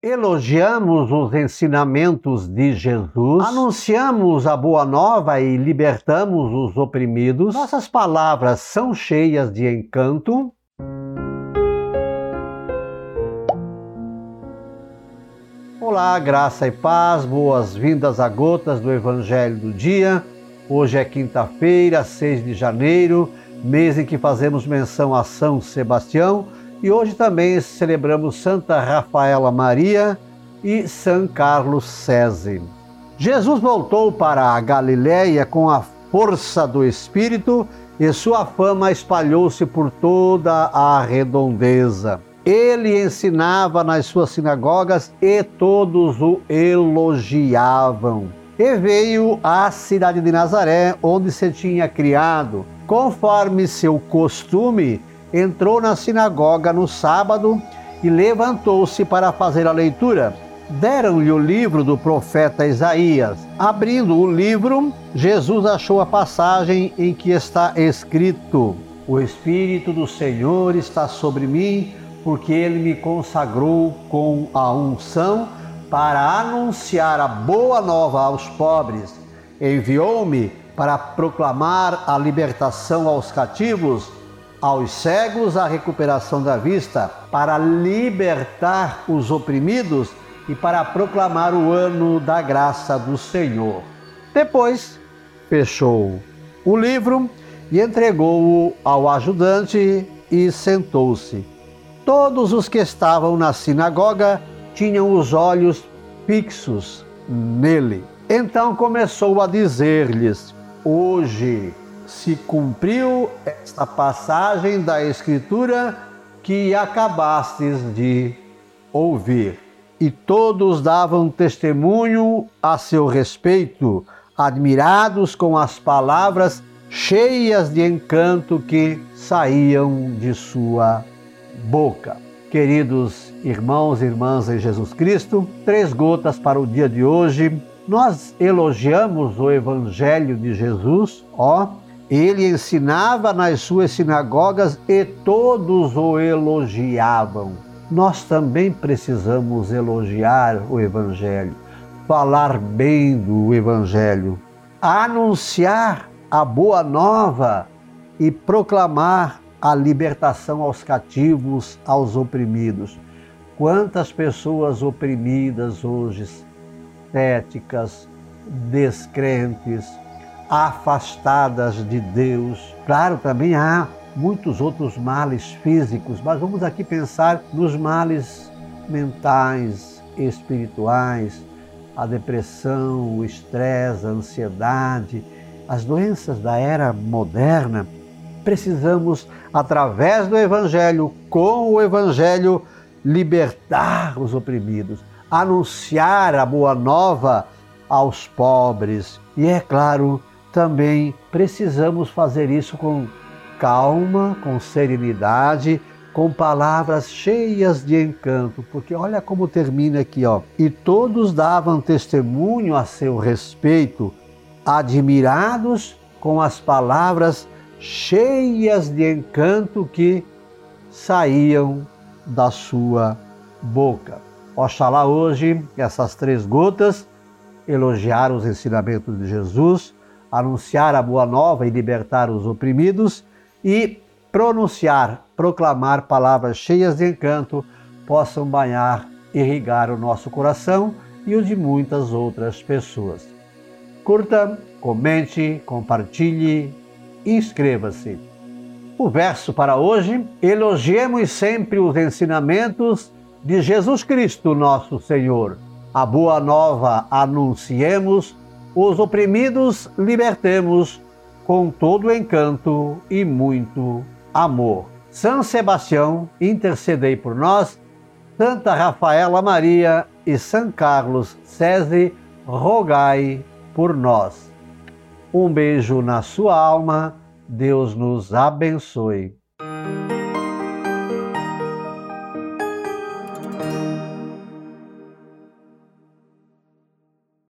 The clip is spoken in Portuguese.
Elogiamos os ensinamentos de Jesus, anunciamos a boa nova e libertamos os oprimidos. Nossas palavras são cheias de encanto. Olá, graça e paz, boas-vindas a gotas do Evangelho do Dia. Hoje é quinta-feira, 6 de janeiro, mês em que fazemos menção a São Sebastião e hoje também celebramos Santa Rafaela Maria e São Carlos César. Jesus voltou para a Galiléia com a força do Espírito e sua fama espalhou-se por toda a redondeza. Ele ensinava nas suas sinagogas e todos o elogiavam. E veio à cidade de Nazaré, onde se tinha criado. Conforme seu costume, entrou na sinagoga no sábado e levantou-se para fazer a leitura. Deram-lhe o livro do profeta Isaías. Abrindo o livro, Jesus achou a passagem em que está escrito: O Espírito do Senhor está sobre mim, porque ele me consagrou com a unção para anunciar a boa nova aos pobres. Enviou-me para proclamar a libertação aos cativos aos cegos a recuperação da vista, para libertar os oprimidos e para proclamar o ano da graça do Senhor. Depois, fechou o livro e entregou-o ao ajudante e sentou-se. Todos os que estavam na sinagoga tinham os olhos fixos nele. Então começou a dizer-lhes: Hoje se cumpriu esta passagem da Escritura que acabastes de ouvir. E todos davam testemunho a seu respeito, admirados com as palavras cheias de encanto que saíam de sua boca. Queridos irmãos e irmãs em Jesus Cristo, três gotas para o dia de hoje. Nós elogiamos o Evangelho de Jesus, ó, ele ensinava nas suas sinagogas e todos o elogiavam. Nós também precisamos elogiar o Evangelho, falar bem do Evangelho, anunciar a boa nova e proclamar a libertação aos cativos, aos oprimidos. Quantas pessoas oprimidas hoje, céticas, descrentes, afastadas de Deus. Claro, também há muitos outros males físicos, mas vamos aqui pensar nos males mentais, espirituais, a depressão, o estresse, a ansiedade, as doenças da era moderna. Precisamos, através do Evangelho, com o Evangelho, libertar os oprimidos, anunciar a boa nova aos pobres e, é claro, também precisamos fazer isso com calma, com serenidade, com palavras cheias de encanto, porque olha como termina aqui, ó. E todos davam testemunho a seu respeito, admirados com as palavras cheias de encanto que saíam da sua boca. Oxalá hoje essas três gotas elogiar os ensinamentos de Jesus anunciar a boa nova e libertar os oprimidos e pronunciar, proclamar palavras cheias de encanto possam banhar, irrigar o nosso coração e o de muitas outras pessoas. Curta, comente, compartilhe, inscreva-se. O verso para hoje: elogiemos sempre os ensinamentos de Jesus Cristo, nosso Senhor. A boa nova anunciemos os oprimidos libertemos com todo encanto e muito amor. São Sebastião, intercedei por nós. Santa Rafaela Maria e São Carlos César, rogai por nós. Um beijo na sua alma. Deus nos abençoe.